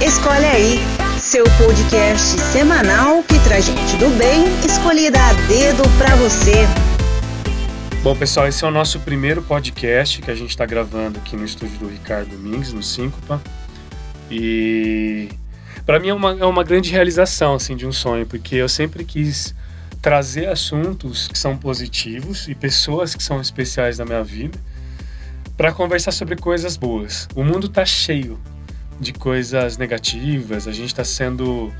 Escolhe aí, seu podcast semanal que traz gente do bem, escolhida a dedo pra você. Bom, pessoal, esse é o nosso primeiro podcast que a gente está gravando aqui no estúdio do Ricardo Domingues, no Síncopa. E para mim é uma, é uma grande realização assim, de um sonho, porque eu sempre quis trazer assuntos que são positivos e pessoas que são especiais na minha vida para conversar sobre coisas boas. O mundo está cheio de coisas negativas, a gente está sendo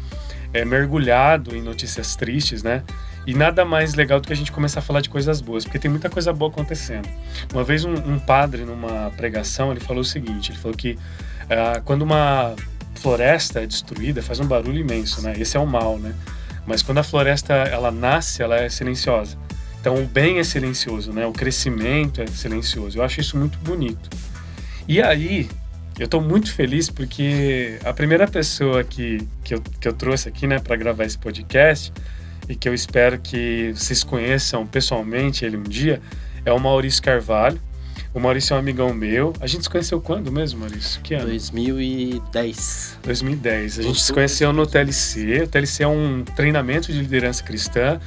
é, mergulhado em notícias tristes, né? E nada mais legal do que a gente começar a falar de coisas boas, porque tem muita coisa boa acontecendo. Uma vez um, um padre, numa pregação, ele falou o seguinte, ele falou que uh, quando uma floresta é destruída, faz um barulho imenso, né? Esse é o mal, né? Mas quando a floresta, ela nasce, ela é silenciosa. Então o bem é silencioso, né? O crescimento é silencioso. Eu acho isso muito bonito. E aí, eu estou muito feliz porque a primeira pessoa que, que, eu, que eu trouxe aqui, né, para gravar esse podcast e que eu espero que vocês conheçam pessoalmente ele um dia, é o Maurício Carvalho. O Maurício é um amigão meu. A gente se conheceu quando mesmo, Maurício? Que ano? 2010. 2010. A gente se conheceu no TLC. O TLC é um treinamento de liderança cristã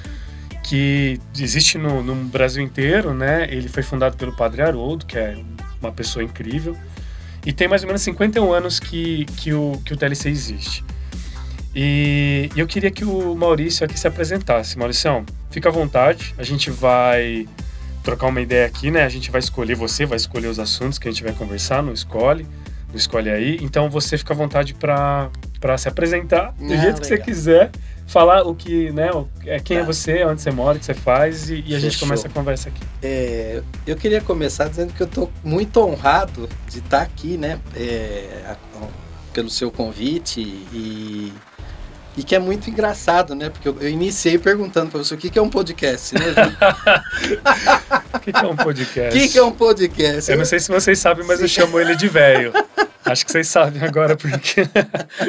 que existe no, no Brasil inteiro, né? Ele foi fundado pelo Padre Haroldo, que é uma pessoa incrível. E tem mais ou menos 51 anos que, que, o, que o TLC existe. E eu queria que o Maurício aqui se apresentasse. Maurício, fica à vontade. A gente vai trocar uma ideia aqui, né? A gente vai escolher, você vai escolher os assuntos que a gente vai conversar, não escolhe, não escolhe aí. Então você fica à vontade para se apresentar do ah, jeito legal. que você quiser, falar o que, né? É quem é tá. é você, onde você mora, o que você faz e, e a gente começa a conversa aqui. É, eu queria começar dizendo que eu estou muito honrado de estar aqui, né? É, pelo seu convite e e que é muito engraçado, né? Porque eu, eu iniciei perguntando para você o que, que é um podcast, né? O que, que é um podcast? O que, que é um podcast? Eu não sei se vocês sabem, mas Sim. eu chamo ele de velho. Acho que vocês sabem agora porque.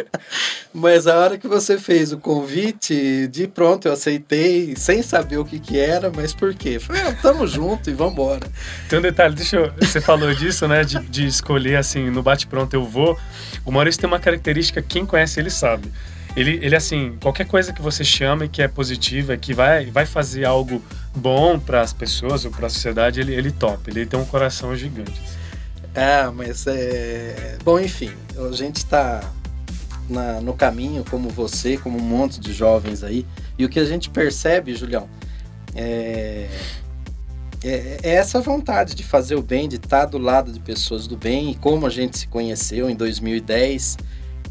Mas a hora que você fez o convite, de pronto eu aceitei, sem saber o que, que era, mas por quê? Falei, ah, tamo junto e vambora. Tem um detalhe, deixa eu. Você falou disso, né? De, de escolher assim, no bate-pronto eu vou. O Maurício tem uma característica, quem conhece ele sabe ele, ele assim, qualquer coisa que você chame que é positiva, que vai, vai fazer algo bom para as pessoas ou para a sociedade, ele, ele topa. Ele tem um coração gigante. Ah, mas é. Bom, enfim, a gente está no caminho, como você, como um monte de jovens aí, e o que a gente percebe, Julião, é, é, é essa vontade de fazer o bem, de estar do lado de pessoas do bem, e como a gente se conheceu em 2010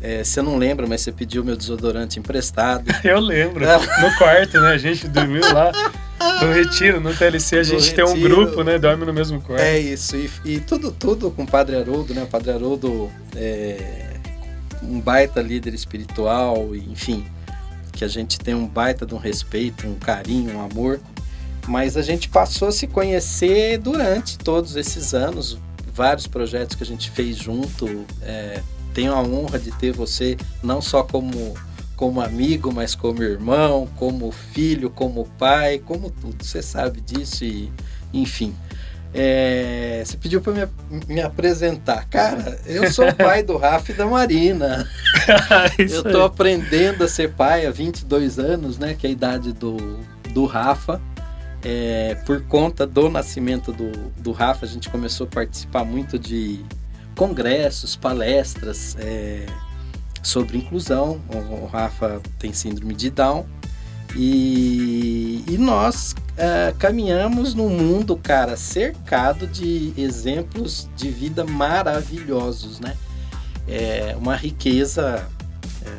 é, você não lembra, mas você pediu meu desodorante emprestado. Eu lembro. no quarto, né? A gente dormiu lá. No retiro, no TLC, a gente tem um grupo, né? Dorme no mesmo quarto. É isso. E, e tudo, tudo com o Padre Haroldo, né? O Padre Haroldo é um baita líder espiritual, enfim. Que a gente tem um baita de um respeito, um carinho, um amor. Mas a gente passou a se conhecer durante todos esses anos. Vários projetos que a gente fez junto. É, tenho a honra de ter você não só como como amigo, mas como irmão, como filho, como pai, como tudo. Você sabe disso e, enfim. É, você pediu para me, me, apresentar. Cara, eu sou pai do Rafa e da Marina. eu tô aí. aprendendo a ser pai há 22 anos, né? Que é a idade do, do Rafa. É, por conta do nascimento do, do Rafa, a gente começou a participar muito de congressos, palestras é, sobre inclusão. O, Rafa tem síndrome de Down. E, e nós é, caminhamos num mundo, cara, cercado de exemplos de vida maravilhosos, né? É uma riqueza é,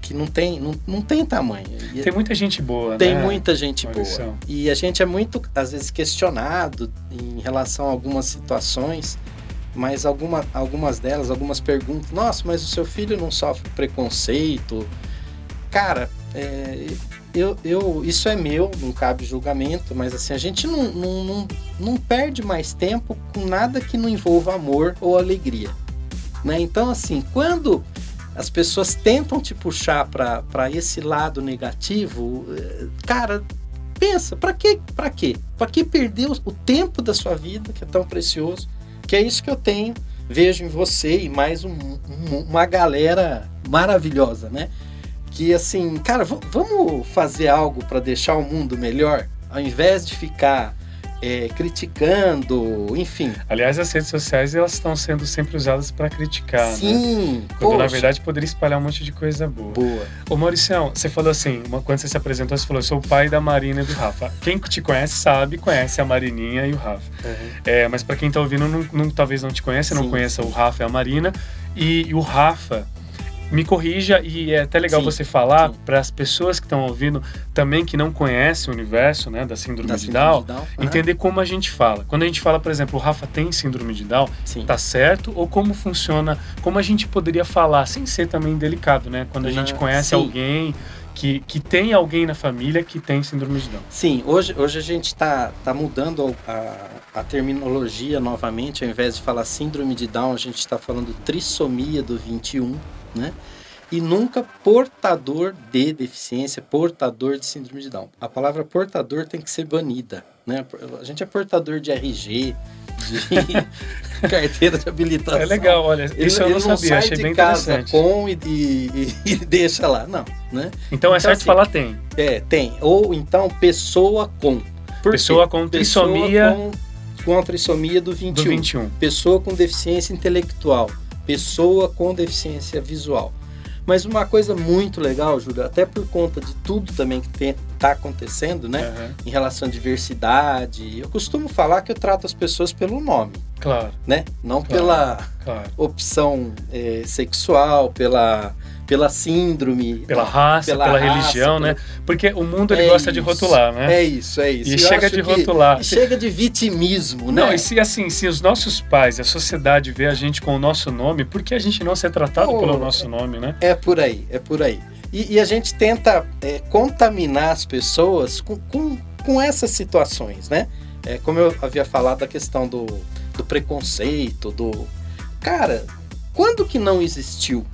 que não tem, não, não tem tamanho. Tem muita gente boa, Tem né? muita gente boa. E a gente é muito, às vezes, questionado em relação a algumas situações mas alguma, algumas delas, algumas perguntas, nossa, mas o seu filho não sofre preconceito? Cara, é, eu, eu, isso é meu, não cabe julgamento, mas assim, a gente não, não, não, não perde mais tempo com nada que não envolva amor ou alegria. Né? Então, assim, quando as pessoas tentam te puxar para esse lado negativo, é, cara, pensa, para que, quê? Para que perder o tempo da sua vida, que é tão precioso? Que é isso que eu tenho vejo em você e mais um, um, uma galera maravilhosa, né? Que assim, cara, vamos fazer algo para deixar o mundo melhor, ao invés de ficar é, criticando, enfim. Aliás, as redes sociais elas estão sendo sempre usadas para criticar, Sim, né? Quando poxa. na verdade poderia espalhar um monte de coisa boa. Boa. Ô Mauricião, você falou assim, uma, quando você se apresentou, você falou, eu sou o pai da Marina e do Rafa. Quem te conhece sabe, conhece a Marininha e o Rafa. Uhum. É, mas para quem tá ouvindo, não, não, talvez não te conheça, sim, não conheça o Rafa e a Marina. E, e o Rafa, me corrija e é até legal sim, você falar para as pessoas que estão ouvindo também que não conhecem o universo né, da síndrome, da de, síndrome Down, de Down, entender como a gente fala. Quando a gente fala, por exemplo, o Rafa tem síndrome de Down, sim. tá certo? Ou como funciona, como a gente poderia falar, sem ser também delicado, né? Quando a gente conhece sim. alguém que, que tem alguém na família que tem síndrome de Down. Sim, hoje, hoje a gente está tá mudando a, a terminologia novamente, ao invés de falar síndrome de Down, a gente está falando trissomia do 21, né? E nunca portador de deficiência, portador de síndrome de Down. A palavra portador tem que ser banida, né? A gente é portador de RG, de carteira de habilitação. É legal, olha, isso ele, eu não sabia, achei bem interessante. com e, e, e, deixa lá, não, né? Então é então, certo assim, falar tem. É, tem. Ou então pessoa com. Por pessoa quê? com trissomia... Pessoa com, com a trissomia do 21. do 21. Pessoa com deficiência intelectual pessoa com deficiência visual. Mas uma coisa muito legal, Júlio, até por conta de tudo também que está acontecendo, né? Uhum. Em relação à diversidade, eu costumo falar que eu trato as pessoas pelo nome. Claro. Né? Não claro, pela claro. opção é, sexual, pela pela síndrome, pela raça, pela, pela raça, religião, pela... né? Porque o mundo ele é gosta isso, de rotular, né? É isso, é isso. E chega de rotular. E chega de vitimismo, né? Não, e se assim, se os nossos pais, a sociedade vê a gente com o nosso nome, por que a gente não ser tratado oh, pelo nosso nome, né? É por aí, é por aí. E, e a gente tenta é, contaminar as pessoas com, com, com essas situações, né? É, como eu havia falado da questão do, do preconceito, do. Cara, quando que não existiu?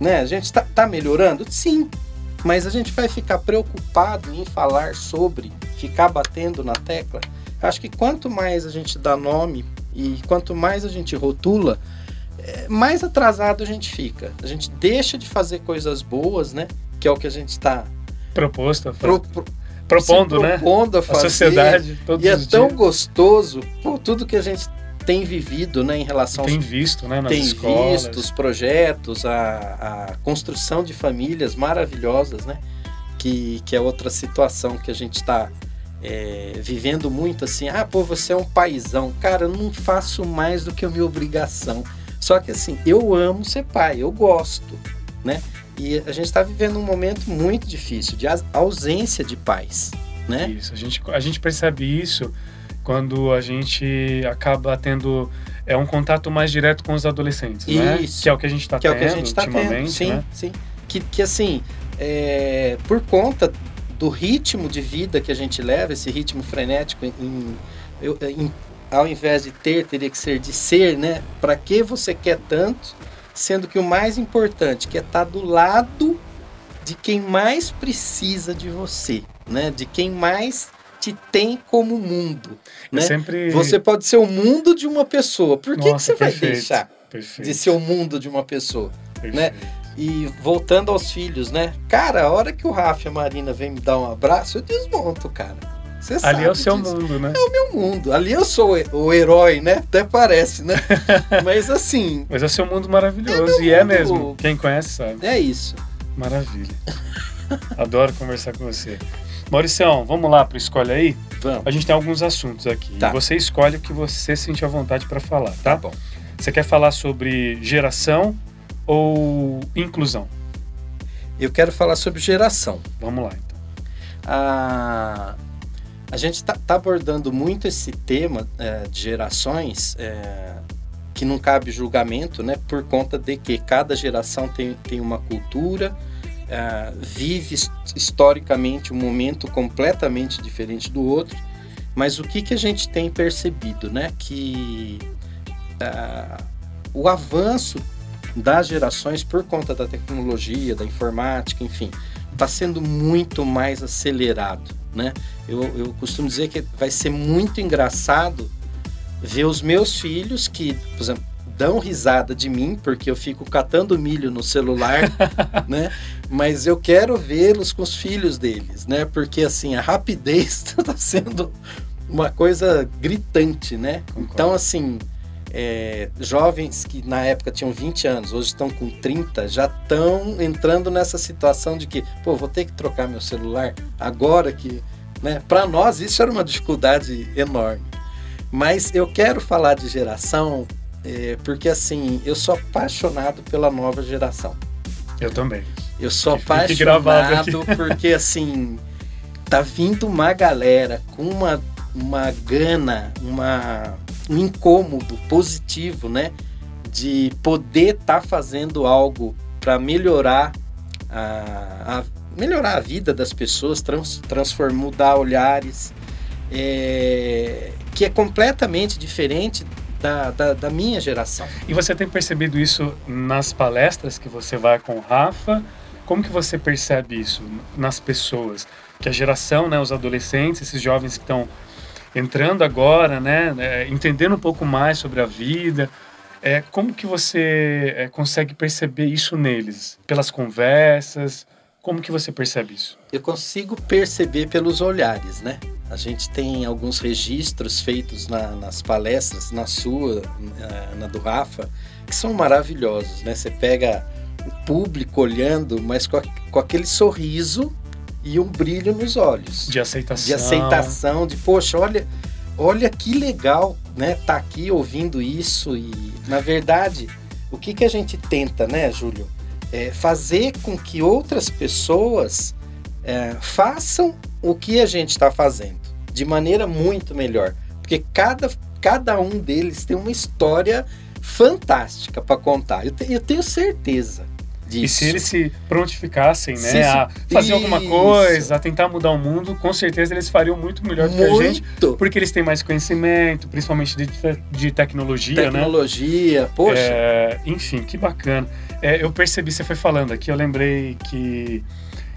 Né? A gente está tá melhorando? Sim, mas a gente vai ficar preocupado em falar sobre, ficar batendo na tecla. Acho que quanto mais a gente dá nome e quanto mais a gente rotula, é, mais atrasado a gente fica. A gente deixa de fazer coisas boas, né? Que é o que a gente está proposto, pro, pro, propondo, né? Propondo a fazer. A sociedade, todos e é tão dias. gostoso por tudo que a gente tem vivido né, em relação tem aos, visto né nas tem escolas. visto os projetos a, a construção de famílias maravilhosas né que, que é outra situação que a gente está é, vivendo muito assim ah pô você é um paizão. Cara eu não faço mais do que a minha obrigação. Só que assim eu amo ser pai eu gosto né e a gente está vivendo um momento muito difícil de ausência de pais né? Isso a gente a gente percebe isso quando a gente acaba tendo é um contato mais direto com os adolescentes, né? Isso. né? Que é o que a gente está tendo é tá ultimamente, tendo. Sim, né? sim. Que, que assim, é, por conta do ritmo de vida que a gente leva, esse ritmo frenético, em, em, ao invés de ter, teria que ser de ser, né? Para que você quer tanto, sendo que o mais importante que é estar tá do lado de quem mais precisa de você, né? De quem mais te tem como mundo. Né? Sempre... Você pode ser o mundo de uma pessoa. Por que, Nossa, que você perfeito, vai deixar perfeito. de ser o mundo de uma pessoa? Né? E voltando aos filhos, né? Cara, a hora que o Rafa e a Marina vem me dar um abraço, eu desmonto, cara. Você Ali é o seu disso. mundo, né? É o meu mundo. Ali eu sou o herói, né? Até parece, né? Mas assim. Mas é o seu mundo maravilhoso. É e é mundo... é mesmo. Quem conhece sabe. É isso. Maravilha. Adoro conversar com você. Mauricião, vamos lá para escolhe aí? Vamos. A gente tem alguns assuntos aqui. Tá. Você escolhe o que você sente à vontade para falar, tá? Tá bom. Você quer falar sobre geração ou inclusão? Eu quero falar sobre geração. Vamos lá, então. A, a gente está tá abordando muito esse tema é, de gerações é, que não cabe julgamento, né? Por conta de que cada geração tem, tem uma cultura, uh, vive historicamente um momento completamente diferente do outro, mas o que, que a gente tem percebido, né? Que uh, o avanço das gerações por conta da tecnologia, da informática, enfim, está sendo muito mais acelerado, né? Eu, eu costumo dizer que vai ser muito engraçado ver os meus filhos que, por exemplo, dão risada de mim, porque eu fico catando milho no celular, né? Mas eu quero vê-los com os filhos deles, né? Porque assim, a rapidez está sendo uma coisa gritante, né? Concordo. Então, assim, é, jovens que na época tinham 20 anos, hoje estão com 30, já estão entrando nessa situação de que, pô, vou ter que trocar meu celular agora que, né? Para nós isso era uma dificuldade enorme. Mas eu quero falar de geração é, porque assim, eu sou apaixonado pela nova geração. Eu também. Eu sou apaixonado porque assim, tá vindo uma galera com uma, uma gana, uma, um incômodo positivo, né? De poder estar tá fazendo algo para melhorar a, a, melhorar a vida das pessoas, trans, transformar, mudar olhares, é, que é completamente diferente da, da, da, minha geração. E você tem percebido isso nas palestras que você vai com o Rafa? Como que você percebe isso nas pessoas? Que a geração, né, os adolescentes, esses jovens que estão entrando agora, né, é, entendendo um pouco mais sobre a vida, é, como que você é, consegue perceber isso neles? Pelas conversas? Como que você percebe isso? Eu consigo perceber pelos olhares, né? A gente tem alguns registros feitos na, nas palestras, na sua, na, na, do Rafa, que são maravilhosos, né? Você pega o público olhando, mas com, a, com aquele sorriso e um brilho nos olhos. De aceitação. De aceitação, de, poxa, olha, olha que legal, né? Tá aqui ouvindo isso e, na verdade, o que, que a gente tenta, né, Júlio? É fazer com que outras pessoas é, façam o que a gente está fazendo de maneira muito melhor, porque cada, cada um deles tem uma história fantástica para contar. Eu, te, eu tenho certeza. Disso. E se eles se prontificassem, né, se, a fazer isso. alguma coisa, a tentar mudar o mundo, com certeza eles fariam muito melhor do que a gente, porque eles têm mais conhecimento, principalmente de, de tecnologia, tecnologia, né? Tecnologia, poxa. É, enfim, que bacana. É, eu percebi, você foi falando aqui, eu lembrei que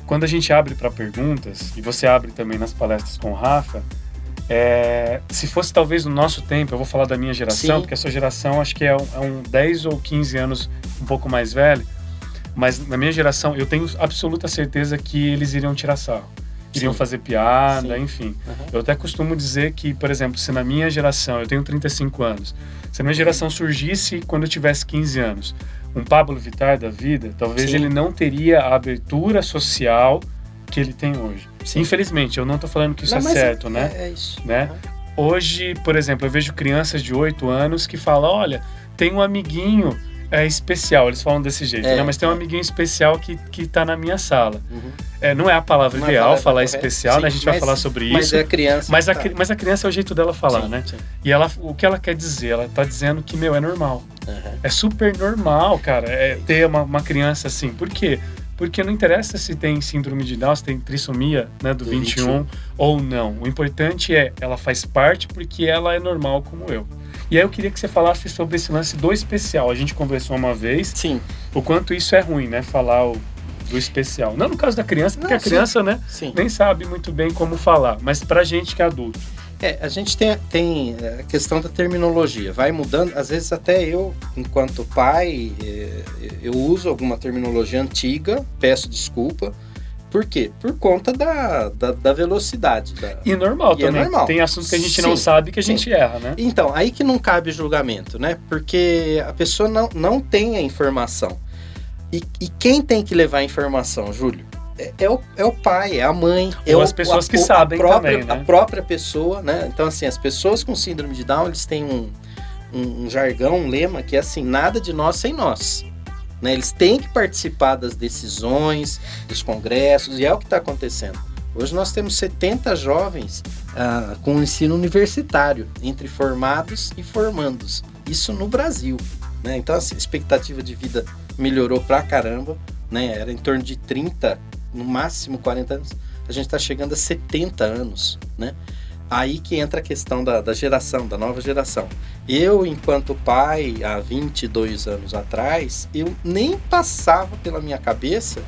quando a gente abre para perguntas, e você abre também nas palestras com o Rafa, é, se fosse talvez no nosso tempo, eu vou falar da minha geração, Sim. porque a sua geração acho que é um, é um 10 ou 15 anos um pouco mais velho, mas na minha geração eu tenho absoluta certeza que eles iriam tirar sarro. Iriam Sim. fazer piada, Sim. enfim. Uhum. Eu até costumo dizer que, por exemplo, se na minha geração, eu tenho 35 anos, se a minha geração surgisse quando eu tivesse 15 anos, um Pablo Vittar da vida, talvez Sim. ele não teria a abertura social que ele tem hoje. Sim. Infelizmente, eu não estou falando que isso não, é certo, é, né? É, é isso. Né? Hoje, por exemplo, eu vejo crianças de 8 anos que falam: olha, tem um amiguinho é especial, eles falam desse jeito, é, né? Mas tem um amiguinho especial que, que tá na minha sala. Uhum. É, não é a palavra não ideal falar especial, sim, né? A gente mas, vai falar sobre isso. Mas é a criança. Mas, tá. a, mas a criança é o jeito dela falar, sim, né? Sim. E ela, o que ela quer dizer? Ela tá dizendo que, meu, é normal. Uhum. É super normal, cara, é ter uma, uma criança assim. Por quê? Porque não interessa se tem síndrome de Down, se tem trissomia né, do, do 21, 21 ou não. O importante é ela faz parte porque ela é normal como eu. E aí eu queria que você falasse sobre esse lance do especial. A gente conversou uma vez. Sim. O quanto isso é ruim, né? Falar o, do especial. Não no caso da criança, porque Não, a criança, sim. né? Sim. Nem sabe muito bem como falar. Mas pra gente que é adulto. É, a gente tem, tem a questão da terminologia, vai mudando. Às vezes até eu, enquanto pai, é, eu uso alguma terminologia antiga, peço desculpa. Por quê? Por conta da, da, da velocidade. Da... E normal e é também. É normal. Tem assuntos que a gente sim, não sabe que a gente sim. erra, né? Então, aí que não cabe julgamento, né? Porque a pessoa não, não tem a informação. E, e quem tem que levar a informação, Júlio? É, é, o, é o pai, é a mãe. É Ou é as pessoas o, que sabem própria, também, né? A própria pessoa, né? Então, assim, as pessoas com síndrome de Down, eles têm um, um, um jargão, um lema que é assim, nada de nós sem nós. Né? Eles têm que participar das decisões, dos congressos, e é o que está acontecendo. Hoje nós temos 70 jovens ah, com ensino universitário, entre formados e formandos. Isso no Brasil. Né? Então a expectativa de vida melhorou pra caramba. Né? Era em torno de 30, no máximo 40 anos. A gente está chegando a 70 anos. Né? Aí que entra a questão da, da geração, da nova geração. Eu, enquanto pai, há 22 anos atrás, eu nem passava pela minha cabeça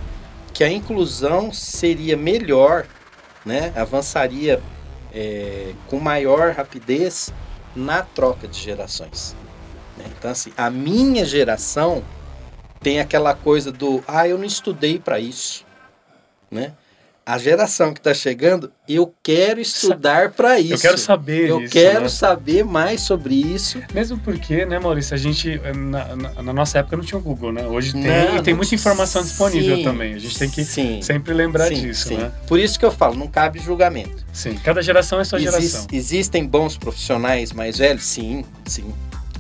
que a inclusão seria melhor, né? avançaria é, com maior rapidez na troca de gerações. Né? Então, assim, a minha geração tem aquela coisa do, ah, eu não estudei para isso, né? A geração que está chegando, eu quero estudar para isso. Eu quero saber Eu isso, quero né? saber mais sobre isso. Mesmo porque, né, Maurício, a gente, eh, na, na- na nossa época não tinha o Google, né? Hoje tem, Não, e tem muita informação disponível Sim, também. A gente tem que sim, sempre lembrar sim, disso, né? Por isso que eu falo, não cabe julgamento. Sim, cada geração é sua geração. existem bons profissionais mais velhos? Sim, sim.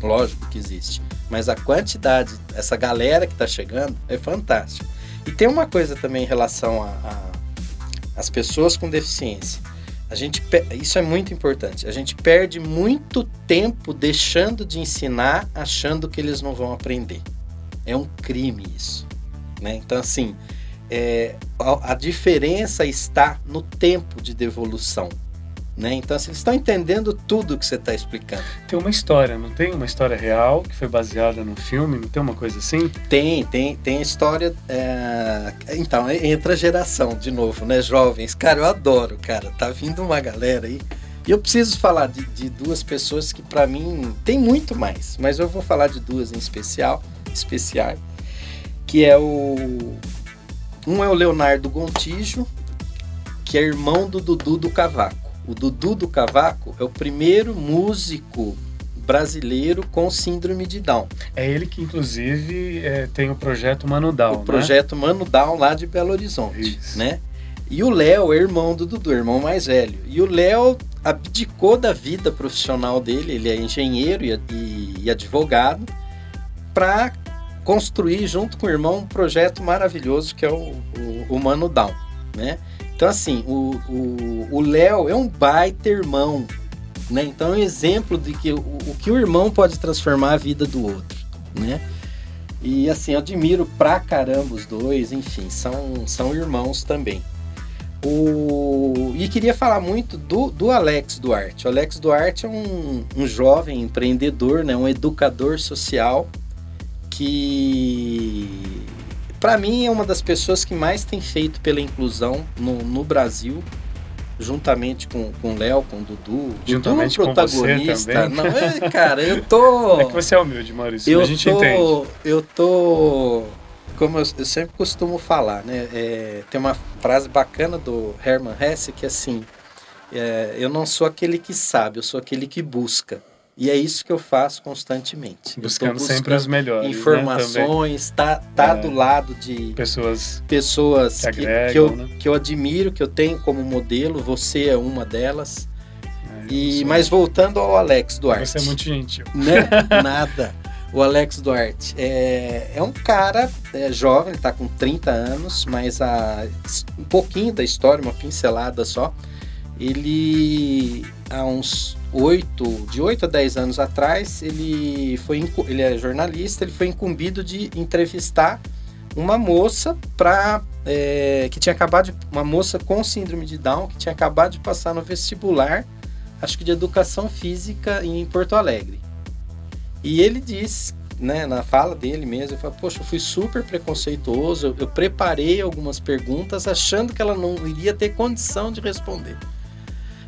Lógico que existe. Mas a quantidade, essa galera que está chegando é fantástica. E tem uma coisa também em relação a, a- as pessoas com deficiência. A gente, isso é muito importante. A gente perde muito tempo deixando de ensinar, achando que eles não vão aprender. É um crime isso. Né? Então, assim, é, a, a diferença está no tempo de devolução. Né? Então, assim, eles estão entendendo tudo que você está explicando. Tem uma história, não tem? Uma história real que foi baseada num filme, não tem uma coisa assim? Tem, tem, tem a história. é, Então, entra a geração de novo, né? Jovens. Cara, eu adoro, cara. Tá vindo uma galera aí. E eu preciso falar de, de duas pessoas que, para mim, tem muito mais. Mas eu vou falar de duas em especial, especiais. Que é o. Um é o Leonardo Gontijo, que é irmão do Dudu do Cavaco. O Dudu do Cavaco é o primeiro músico brasileiro com síndrome de Down. É ele que, inclusive, é, tem o projeto Mano Down, o projeto Mano Down lá de Belo Horizonte, Isso. né? E o Léo é irmão do Dudu, irmão mais velho. E o Léo abdicou da vida profissional dele, ele é engenheiro e, e- e advogado, para construir junto com o irmão um projeto maravilhoso que é o, o, o Mano Down, né? Então assim, o Léo é um baita irmão, né? Então é um exemplo de que o, o que o irmão pode transformar a vida do outro, né? E assim, eu admiro pra caramba os dois, enfim, são, são irmãos também. O... E queria falar muito do, do Alex Duarte. O Alex Duarte é um, um jovem empreendedor, né? um educador social que, para mim, é uma das pessoas que mais tem feito pela inclusão no, no Brasil, juntamente com com o Léo, com o Dudu. Juntamente Dudu, com você protagonista. também. Não, é, cara, eu tô. É que você é humilde, Maurício. Eu a gente tô, entende. eu tô, como eu, eu sempre costumo falar, né? é, tem uma frase bacana do Herman Hesse que é assim, é, eu não sou aquele que sabe, eu sou aquele que busca. E é isso que eu faço constantemente. Tô Buscando sempre os melhores. né, informações, tá, tá É. do lado de Pessoas pessoas Que agregam, que eu, né? que eu admiro, que eu tenho como modelo. Você é uma delas. né, E mas voltando ao Alex Duarte. Você é muito gentil. Né? Nada. O Alex Duarte é, é um cara é, jovem, ele tá com 30 anos, mas a, um pouquinho da história, uma pincelada só. Ele, há uns 8, de 8 a 10 anos atrás, ele, foi, ele é jornalista, ele foi incumbido de entrevistar uma moça pra, é, que tinha acabado de, uma moça com síndrome de Down que tinha acabado de passar no vestibular, acho que de educação física em Porto Alegre. E ele diz, né, na fala dele mesmo, ele poxa, eu fui super preconceituoso, eu, eu preparei algumas perguntas achando que ela não iria ter condição de responder.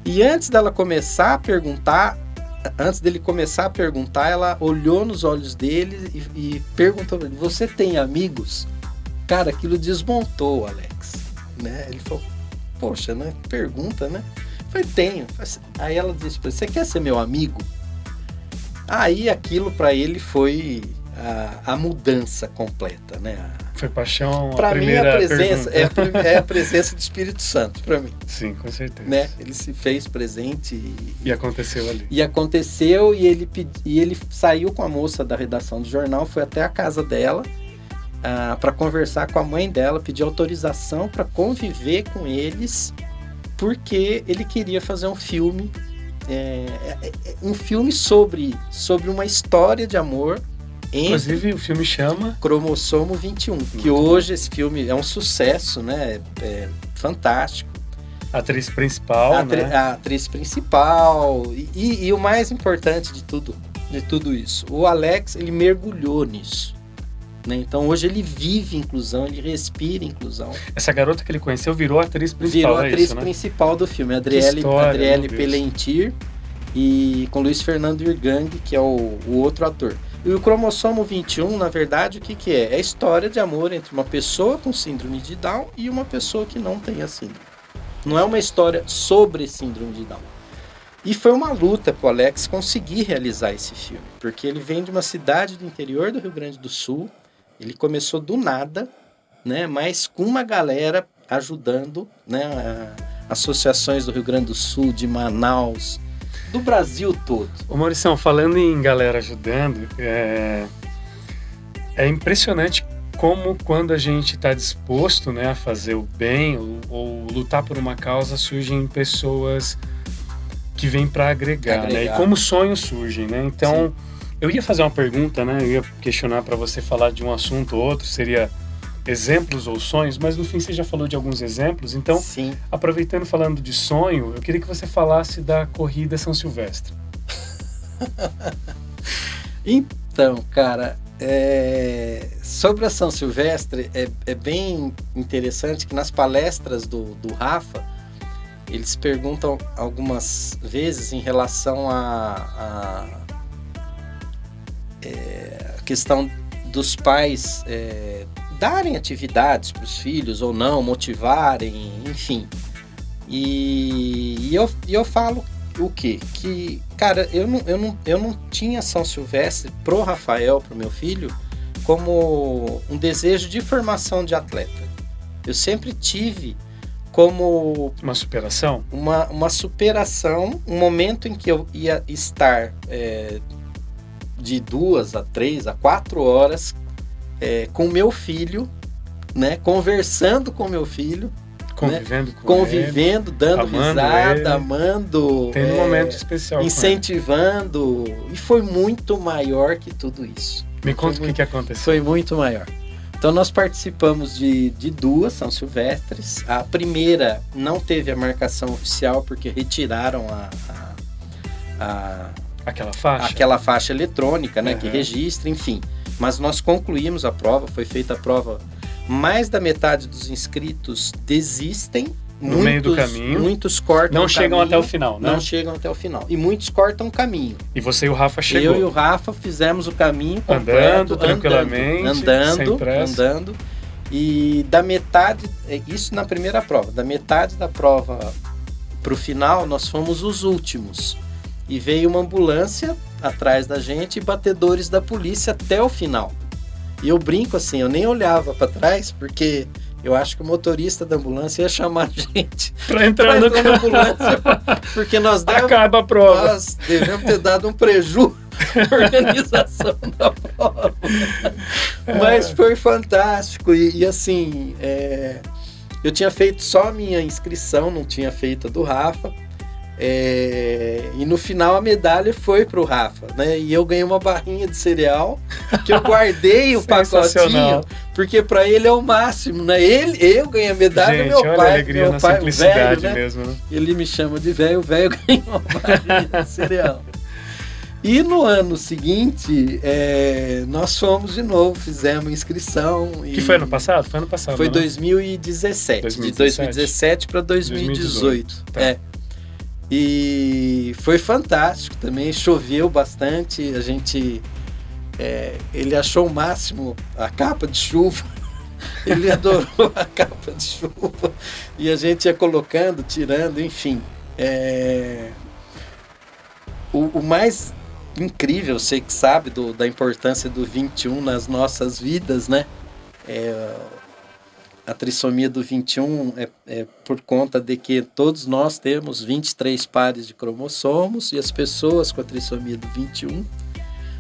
E antes dela começar a perguntar, antes dele começar a perguntar, ela olhou nos olhos dele e, e perguntou você tem amigos? Cara, aquilo desmontou o Alex, né? Ele falou, poxa, né? Pergunta, né? Eu falei, tenho. Aí ela disse, você quer ser meu amigo? Aí aquilo pra ele foi a, a mudança completa, né? Foi paixão a Pra mim a presença é a, prim- é a presença do Espírito Santo pra mim, Sim, com certeza. né? Ele se fez presente e, E aconteceu ali. e aconteceu e ele pedi- e ele saiu com a moça da redação do jornal, foi até a casa dela para conversar com a mãe dela, pedir autorização para conviver com eles, porque ele queria fazer um filme, é, é, é, um filme sobre sobre uma história de amor entre Inclusive, o filme chama. Cromossomo 21, que hoje esse filme é um sucesso, né? É fantástico. A atriz principal, a, atri- né? a atriz principal e, e- e o mais importante de tudo, de tudo isso, o Alex ele mergulhou nisso. né? Então hoje ele vive inclusão, ele respira inclusão. Essa garota que ele conheceu virou a atriz principal, Virou a é atriz isso, né? principal do filme, Adriele, história, Adriele. Pelentir e com Luiz Fernando Irgang, que é o, o outro ator. E o cromossomo 21, na verdade, o que, que é? É a história de amor entre uma pessoa com síndrome de Down e uma pessoa que não tem a síndrome. Não é uma história sobre síndrome de Down. E foi uma luta para o Alex conseguir realizar esse filme, porque ele vem de uma cidade do interior do Rio Grande do Sul, ele começou do nada, né, mas com uma galera ajudando, né, associações do Rio Grande do Sul, de Manaus, do Brasil todo. Ô Maurição, falando em galera ajudando, é, é impressionante como quando a gente está disposto né, a fazer o bem ou, ou, lutar por uma causa, surgem pessoas que vêm para agregar, agregar, né? E como sonhos surgem, né? Então, Sim. eu ia fazer uma pergunta, né? Eu ia questionar para você falar de um assunto ou outro, seria exemplos ou sonhos, mas no fim você já falou de alguns exemplos. Então, Sim. aproveitando falando de sonho, eu queria que você falasse da corrida São Silvestre. então, cara, é... sobre a São Silvestre, é, é, bem interessante que nas palestras do, do Rafa, eles perguntam algumas vezes em relação a, a é, questão dos pais é, darem atividades para os filhos ou não, motivarem, enfim. E, e, eu, e eu falo o quê? Que, cara, eu não, eu, não, eu não tinha São Silvestre pro Rafael, pro meu filho, como um desejo de formação de atleta. Eu sempre tive como. Uma superação? Uma, uma superação, um momento em que eu ia estar é, de duas a três a quatro horas é, com meu filho, né? Conversando com meu filho. Convivendo né? com Convivendo, ele, dando risada, ele, amando. Tendo é, um momento especial. Incentivando. E foi muito maior que tudo isso. Me conta o que, que aconteceu. Foi muito maior. Então nós participamos de, de duas São Silvestres. A primeira não teve a marcação oficial porque retiraram a, a, a aquela faixa, aquela faixa eletrônica, né, uhum. que registra, enfim. Mas nós concluímos a prova, foi feita a prova. Mais da metade dos inscritos desistem. No muitos, meio do caminho. Muitos cortam Não chegam caminho, até o final, né? Não chegam até o final. E muitos cortam o caminho. E você e o Rafa chegou. Eu e o Rafa fizemos o caminho completo, andando tranquilamente, andando, andando. E da metade, é isso na primeira prova, da metade da prova para o final, nós fomos os últimos. E veio uma ambulância atrás da gente e batedores da polícia até o final. E eu brinco assim, eu nem olhava para trás porque eu acho que o motorista da ambulância ia chamar a gente para entrar, pra entrar na ambulância, porque nós demos, acaba a prova. Nós devemos ter dado um prejuízo organização da prova. É. Mas foi fantástico e, e assim, é, eu tinha feito só a minha inscrição, não tinha feito a do Rafa. É, e no final a medalha foi pro Rafa, né? E eu ganhei uma barrinha de cereal que eu guardei o pacotinho, porque para ele é o máximo, né? Ele, eu ganhei a medalha, Gente, meu pai, alegria meu na pai, simplicidade velho, né? mesmo, né? Ele me chama de velho, velho ganhou uma barrinha de cereal. E no ano seguinte, é, nós fomos de novo, fizemos inscrição. Que foi ano passado? Foi ano passado. Foi 2017, 2017. De 2017 para 2018. 2018. Tá. É. E foi fantástico também, choveu bastante, a gente. É, ele achou o máximo a capa de chuva, ele adorou a capa de chuva, e a gente ia colocando, tirando, enfim. É, o, o mais incrível, você que sabe do, da importância do 21 nas nossas vidas, né? É, a trissomia do 21 é, é, por conta de que todos nós temos 23 pares de cromossomos e as pessoas com a trissomia do 21,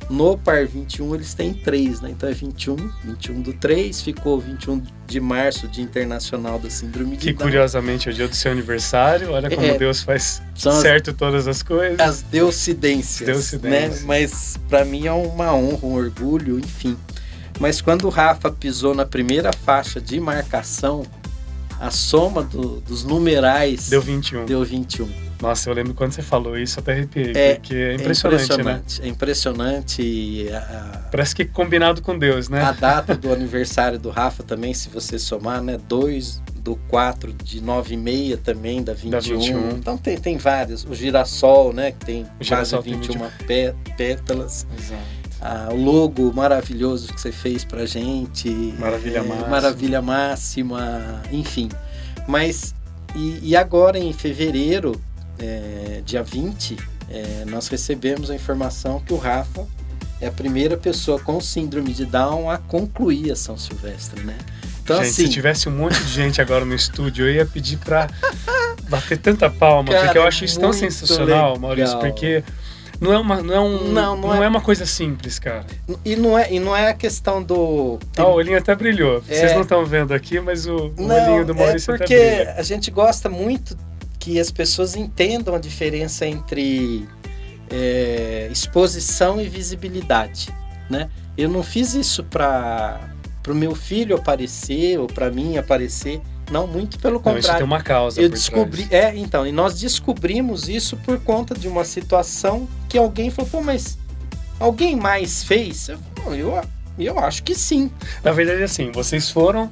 no par 21 eles têm 3, né? Então é 21, 21 do 3, ficou 21 de março, Dia Internacional da Síndrome de Que Down. curiosamente é o dia do seu aniversário, olha como é, Deus faz certo as, todas as coisas. As deucidências, deucidências. né? Mas para mim é uma honra, um orgulho, enfim. Mas quando o Rafa pisou na primeira faixa de marcação, a soma do, dos numerais deu 21. Deu 21. Nossa, eu lembro quando você falou isso, até arrepiei, é, porque é impressionante, é impressionante né? É impressionante. A, Parece que combinado com Deus, né? A data do aniversário do Rafa também, se você somar, né? 2 do 4 de 9 e meia também, da 21. da 21. Então tem, tem várias. O girassol, né? Que tem o quase 21 tem pétalas. Exato. A, o logo maravilhoso que você fez pra gente. Maravilha é, máxima. Maravilha máxima, enfim. Mas, e, e agora em fevereiro, é, dia 20, é, nós recebemos a informação que o Rafa é a primeira pessoa com síndrome de Down a concluir a São Silvestre, né? Então, gente, assim, se tivesse um monte de gente agora no estúdio, eu ia pedir pra bater tanta palma, cara, porque eu acho isso tão sensacional, legal. Maurício, porque não é uma, não é um, não, não, não é... é... uma coisa simples, cara. E não é, e não é a questão do. Tem... Ah, o olhinho até brilhou. É... Vocês não estão vendo aqui, mas o, não, o olhinho do Maurício é porque até a gente gosta muito que as pessoas entendam a diferença entre é, exposição e visibilidade, né? Eu não fiz isso para o meu filho aparecer ou para mim aparecer. Não, muito pelo contrário. Não, isso tem uma causa. Eu descobri, trás. é, então, e nós descobrimos isso por conta de uma situação que alguém falou, pô, mas alguém mais fez? Eu, eu, eu acho que sim. Na verdade, assim, vocês foram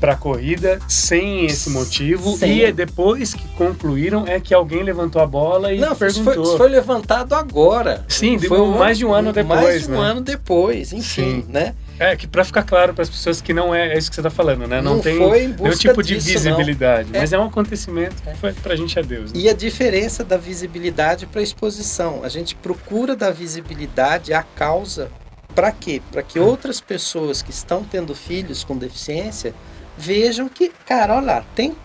para a corrida sem esse motivo Sim. e é depois que concluíram é que alguém levantou a bola e Não, perguntou. Isso foi, foi levantado agora. Sim, foi um, mais de um ano depois. Mais de um né? ano depois, enfim, Sim. né? É, que para ficar claro para as pessoas que não é, é, isso que você está falando, né? Não, não tem nenhum tipo de visibilidade. É. Mas é um acontecimento que foi pra gente é Deus. Né? E a diferença da visibilidade para exposição. A gente procura da visibilidade a causa para quê? Para que outras pessoas que estão tendo filhos com deficiência vejam que, cara, olha lá, tem,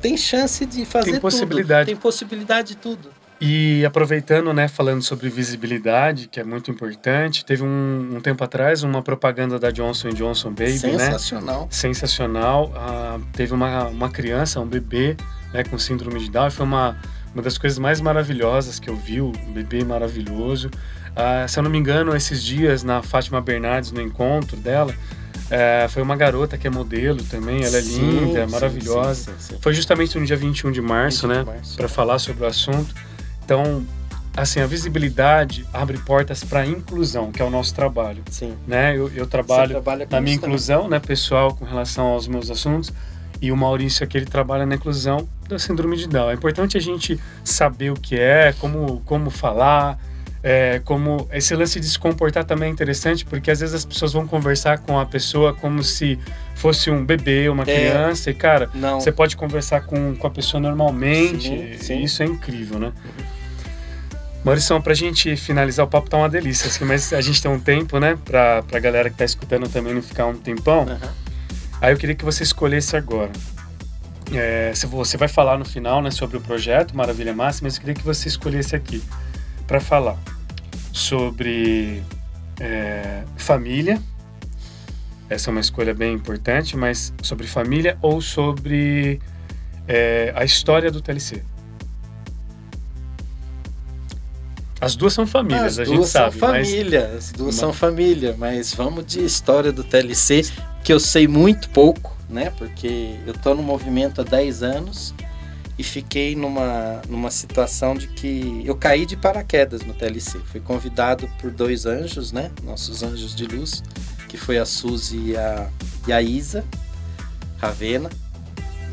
tem chance de fazer tem possibilidade. tudo. Tem possibilidade de tudo. E aproveitando, né, falando sobre visibilidade, que é muito importante, teve um, um tempo atrás uma propaganda da Johnson Johnson Baby, Sensacional. né? Sensacional. Sensacional. Ah, teve uma, uma criança, um bebê, né, com síndrome de Down, foi uma, uma das coisas mais maravilhosas que eu vi, um bebê maravilhoso. Ah, se eu não me engano, esses dias na Fátima Bernardes, no encontro dela, é, foi uma garota que é modelo também, ela é sim, linda, é maravilhosa. Sim, sim, foi justamente no dia 21 de março, 21 né? Para falar sobre o assunto. Então, assim, a visibilidade abre portas para a inclusão, que é o nosso trabalho. Sim. Né? Eu, eu trabalho na minha inclusão, né, pessoal, com relação aos meus assuntos. E o Maurício aqui, ele trabalha na inclusão da síndrome de Down. É importante a gente saber o que é, como, como falar, é, como esse lance de se comportar também é interessante, porque às vezes as pessoas vão conversar com a pessoa como se fosse um bebê, uma é. criança, e cara, Não. você pode conversar com, com a pessoa normalmente, sim, sim. isso é incrível, né? Maurício, pra gente finalizar o papo tá uma delícia, assim, mas a gente tem um tempo, né, pra, pra galera que tá escutando também não ficar um tempão. Uhum. Aí eu queria que você escolhesse agora. É, você vai falar no final, né, sobre o projeto Maravilha Máxima, mas eu queria que você escolhesse aqui para falar sobre é, família. Essa é uma escolha bem importante, mas sobre família ou sobre é, a história do TLC. As duas são famílias, as a gente sabe. As duas são família, mas... as duas são família, mas vamos de história do TLC, que eu sei muito pouco, né? Porque eu tô no movimento há 10 anos e fiquei numa, numa situação de que eu caí de paraquedas no TLC. Fui convidado por dois anjos, né? Nossos anjos de luz, que foi a Suzy e a, e a Isa Ravena.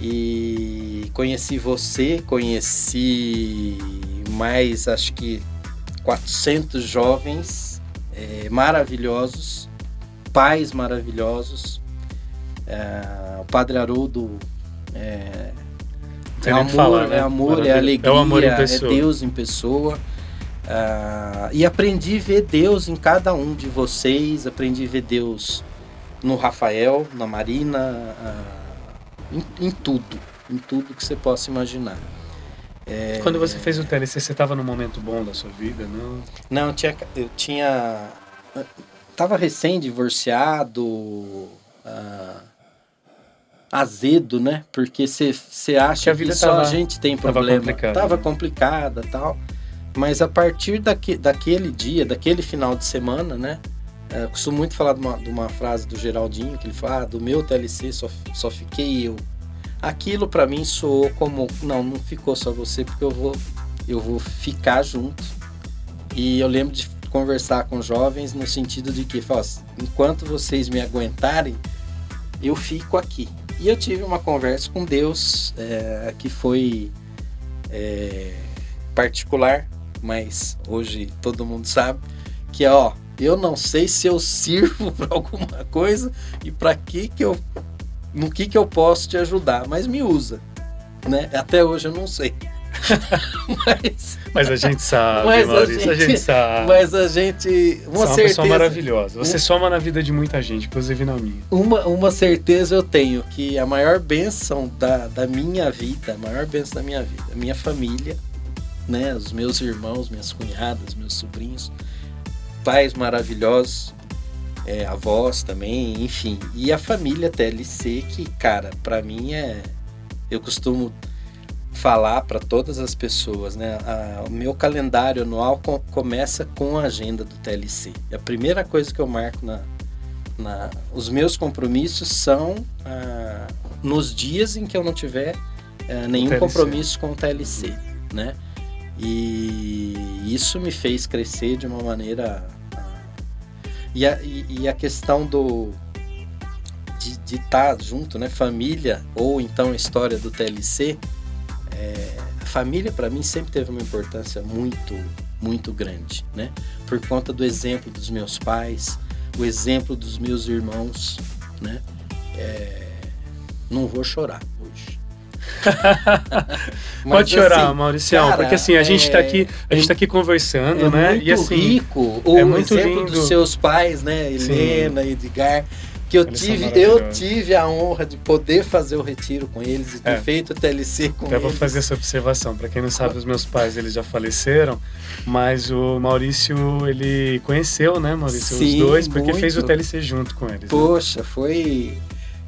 E conheci você, conheci mais, acho que 400 jovens é, maravilhosos, pais maravilhosos. É, o Padre Haroldo é, é amor, falar, né? é amor, é alegria, é, amor é Deus em pessoa. Uh, e aprendi a ver Deus em cada um de vocês, aprendi a ver Deus no Rafael, na Marina, uh, em, em, tudo, em tudo que você possa imaginar. É, Quando você fez o TLC, você estava num momento bom da sua vida, não? Não, eu tinha, eu tinha, tava recém divorciado. Uh, azedo, né? Porque você acha que, a vida que só tava, a gente tem problema. Tava complicada. Tava né? complicada tal. Mas a partir daque, daquele dia, daquele final de semana, né? É, eu costumo muito falar de uma, de uma, frase do Geraldinho, que ele fala, ah, do meu TLC só, só fiquei eu. Aquilo para mim soou como, não, não ficou só você, porque eu vou, eu vou ficar junto. E eu lembro de conversar com jovens no sentido de que, fala, enquanto vocês me aguentarem, eu fico aqui. E eu tive uma conversa com Deus é, que foi é, particular, mas hoje todo mundo sabe que ó, Eu não sei se eu sirvo para alguma coisa e para que que eu no que que eu posso te ajudar, mas me usa, né? Até hoje eu não sei. mas, mas a gente sabe, mas Maurício, a gente, a gente, sabe. Mas a gente. Uma, Você é uma pessoa maravilhosa. Você um, soma na vida de muita gente, inclusive na minha. Uma, uma certeza eu tenho, que a maior bênção da, da minha vida, a maior bênção da minha vida, a minha família, né? Os meus irmãos, minhas cunhadas, meus sobrinhos, pais maravilhosos, é, avós também, enfim. E a família TLC, que, cara, para mim é. Eu costumo falar para todas as pessoas, né? A, o meu calendário anual com, começa com a agenda do TLC. E a primeira coisa que eu marco na, na os meus compromissos são ah, nos dias em que eu não tiver ah, nenhum compromisso com o TLC, né? E isso me fez crescer de uma maneira e a, e, a questão do de estar tá junto, né? Família ou então a história do TLC é, a família para mim sempre teve uma importância muito, muito grande, né? Por conta do exemplo dos meus pais, o exemplo dos meus irmãos, né? É, não vou chorar. Pode chorar, assim, Mauricião, porque assim, a gente está é, aqui, a gente tá aqui conversando, é né? Muito e assim, rico. O é muito exemplo lindo. dos seus pais, né? Helena, Sim. Edgar que eu tive, eu tive a honra de poder fazer o retiro com eles e ter é. feito o TLC com Até eles. vou fazer essa observação. Para quem não sabe, os meus pais eles já faleceram, mas o Maurício ele conheceu, né, Maurício, Sim, os dois, porque muito. fez o TLC junto com eles. Né? Poxa, né? foi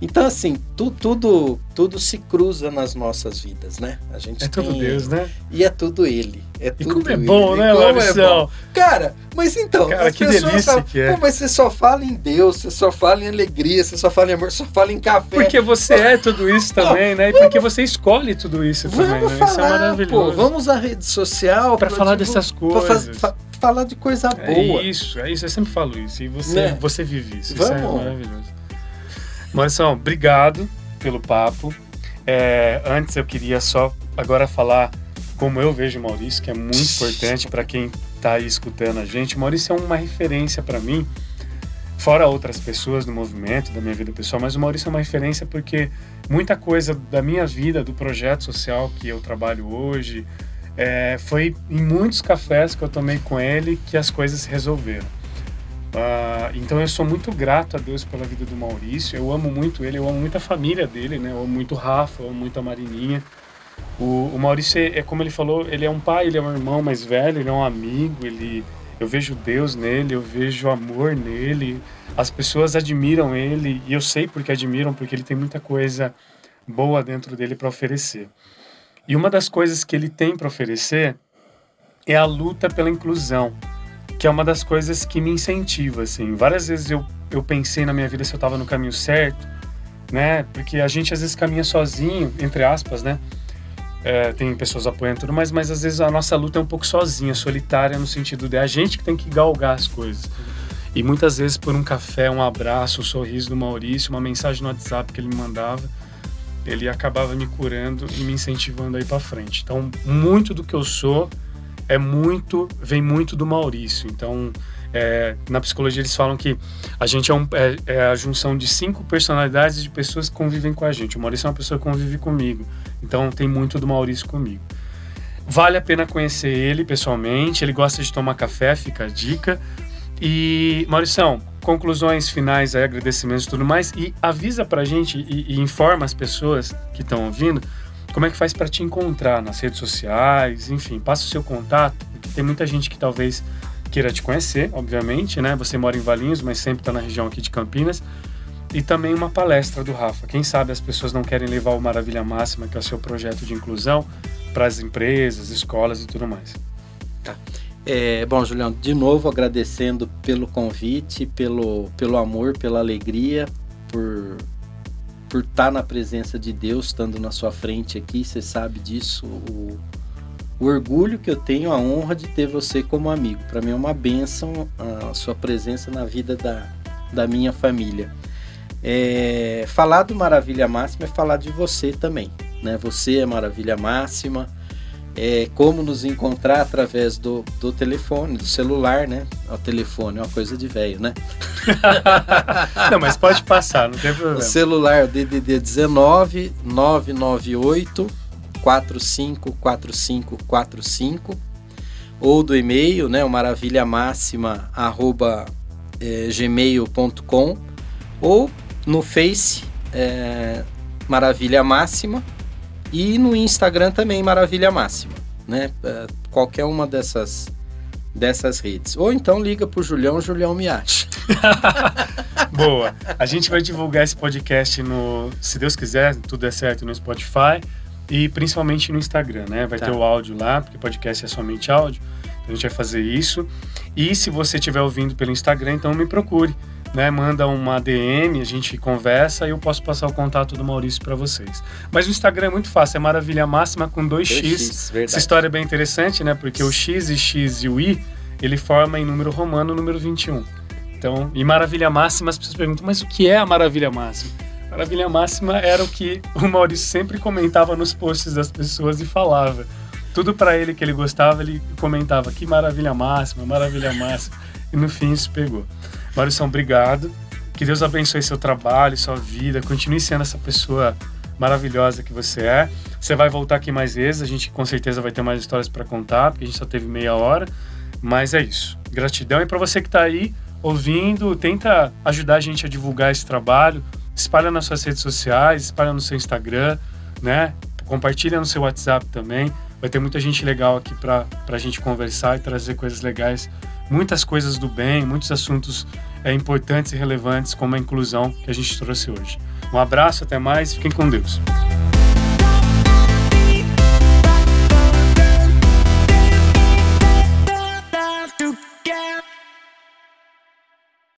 então, assim, tu, tudo, tudo se cruza nas nossas vidas, né? A gente é tem... tudo Deus, né? E é tudo Ele. É tudo e como é bom, ele. né, Larissão? É Cara, mas então, Cara, que delícia falam, que é. mas você só fala em Deus, você só fala em alegria, você só fala em amor, você só fala em café. Porque você é tudo isso também, né? E porque você escolhe tudo isso vamos também, né? Falar, isso é maravilhoso. Pô, vamos à rede social para falar tipo, dessas coisas. Fa falar de coisa é boa. É isso, é isso. Eu sempre falo isso. E você, né? você vive isso. Vamos. Isso é maravilhoso. Maurição, obrigado pelo papo. É, antes eu queria só agora falar como eu vejo o Maurício, que é muito importante para quem está aí escutando a gente. O Maurício é uma referência para mim, fora outras pessoas do movimento, da minha vida pessoal, mas o Maurício é uma referência porque muita coisa da minha vida, do projeto social que eu trabalho hoje, é, foi em muitos cafés que eu tomei com ele que as coisas se resolveram. Uh, então eu sou muito grato a Deus pela vida do Maurício. Eu amo muito ele, eu amo muito a família dele, né? Eu amo muito o Rafa, eu amo muito a Marininha. O, o Maurício é, é, como ele falou, ele é um pai, ele é um irmão mais velho, ele é um amigo, ele eu vejo Deus nele, eu vejo amor nele. As pessoas admiram ele e eu sei porque admiram, porque ele tem muita coisa boa dentro dele para oferecer. E uma das coisas que ele tem para oferecer é a luta pela inclusão que é uma das coisas que me incentiva, assim. Várias vezes eu, eu pensei na minha vida se eu estava no caminho certo, né? Porque a gente às vezes caminha sozinho, entre aspas, né? É, tem pessoas apoiando tudo mais, mas às vezes a nossa luta é um pouco sozinha, solitária, no sentido de a gente que tem que galgar as coisas. E muitas vezes por um café, um abraço, um sorriso do Maurício, uma mensagem no WhatsApp que ele me mandava, ele acabava me curando e me incentivando aí para frente. Então, muito do que eu sou é muito, vem muito do Maurício. Então, é, na psicologia eles falam que a gente é, um, é, é, a junção de cinco personalidades de pessoas que convivem com a gente. O Maurício é uma pessoa que convive comigo, então tem muito do Maurício comigo. Vale a pena conhecer ele pessoalmente, ele gosta de tomar café, fica a dica. E, Maurição, conclusões finais, aí, agradecimentos e tudo mais, e avisa pra gente e, e informa as pessoas que estão ouvindo como é que faz para te encontrar nas redes sociais? Enfim, passa o seu contato, porque tem muita gente que talvez queira te conhecer, obviamente, né? Você mora em Valinhos, mas sempre está na região aqui de Campinas. E também uma palestra do Rafa. Quem sabe as pessoas não querem levar o Maravilha Máxima, que é o seu projeto de inclusão, para as empresas, escolas e tudo mais. Tá. É, bom, Julião, de novo agradecendo pelo convite, pelo, pelo amor, pela alegria, por por estar tá na presença de Deus, estando na sua frente aqui, você sabe disso. O, o orgulho que eu tenho, a honra de ter você como amigo. Para mim é uma bênção a sua presença na vida da, da minha família. É, falar do Maravilha Máxima é falar de você também. Né? Você é Maravilha Máxima. É, como nos encontrar através do, do telefone, do celular, né? O telefone é uma coisa de velho, né? não, mas pode passar, não tem problema. O celular DDD 19 998 454545 ou do e-mail, né? O maravilha máxima arroba é, gmail.com ou no Face é, Maravilha Máxima e no Instagram também Maravilha Máxima, né? É, qualquer uma dessas dessas redes. Ou então liga pro Julião, o Julião me acha. Boa. A gente vai divulgar esse podcast no, se Deus quiser, tudo der certo no Spotify e principalmente no Instagram, né? Vai tá. ter o áudio lá, porque podcast é somente áudio. Então a gente vai fazer isso. E se você estiver ouvindo pelo Instagram, então me procure né, manda uma DM, a gente conversa e eu posso passar o contato do Maurício para vocês. Mas o Instagram é muito fácil, é Maravilha Máxima com 2x. Essa história é bem interessante, né? Porque o X e X e o I, ele forma em número romano o número 21. Então, e Maravilha Máxima, as pessoas perguntam, mas o que é a Maravilha Máxima? Maravilha Máxima era o que o Maurício sempre comentava nos posts das pessoas e falava. Tudo para ele que ele gostava, ele comentava que maravilha máxima, maravilha máxima. E no fim isso pegou. Maurício, obrigado. Que Deus abençoe seu trabalho, sua vida. Continue sendo essa pessoa maravilhosa que você é. Você vai voltar aqui mais vezes. A gente com certeza vai ter mais histórias para contar, porque a gente só teve meia hora. Mas é isso. Gratidão. E para você que está aí ouvindo, tenta ajudar a gente a divulgar esse trabalho. Espalha nas suas redes sociais, espalha no seu Instagram, né? Compartilha no seu WhatsApp também. Vai ter muita gente legal aqui para a gente conversar e trazer coisas legais muitas coisas do bem, muitos assuntos é, importantes e relevantes, como a inclusão que a gente trouxe hoje. Um abraço, até mais, fiquem com Deus.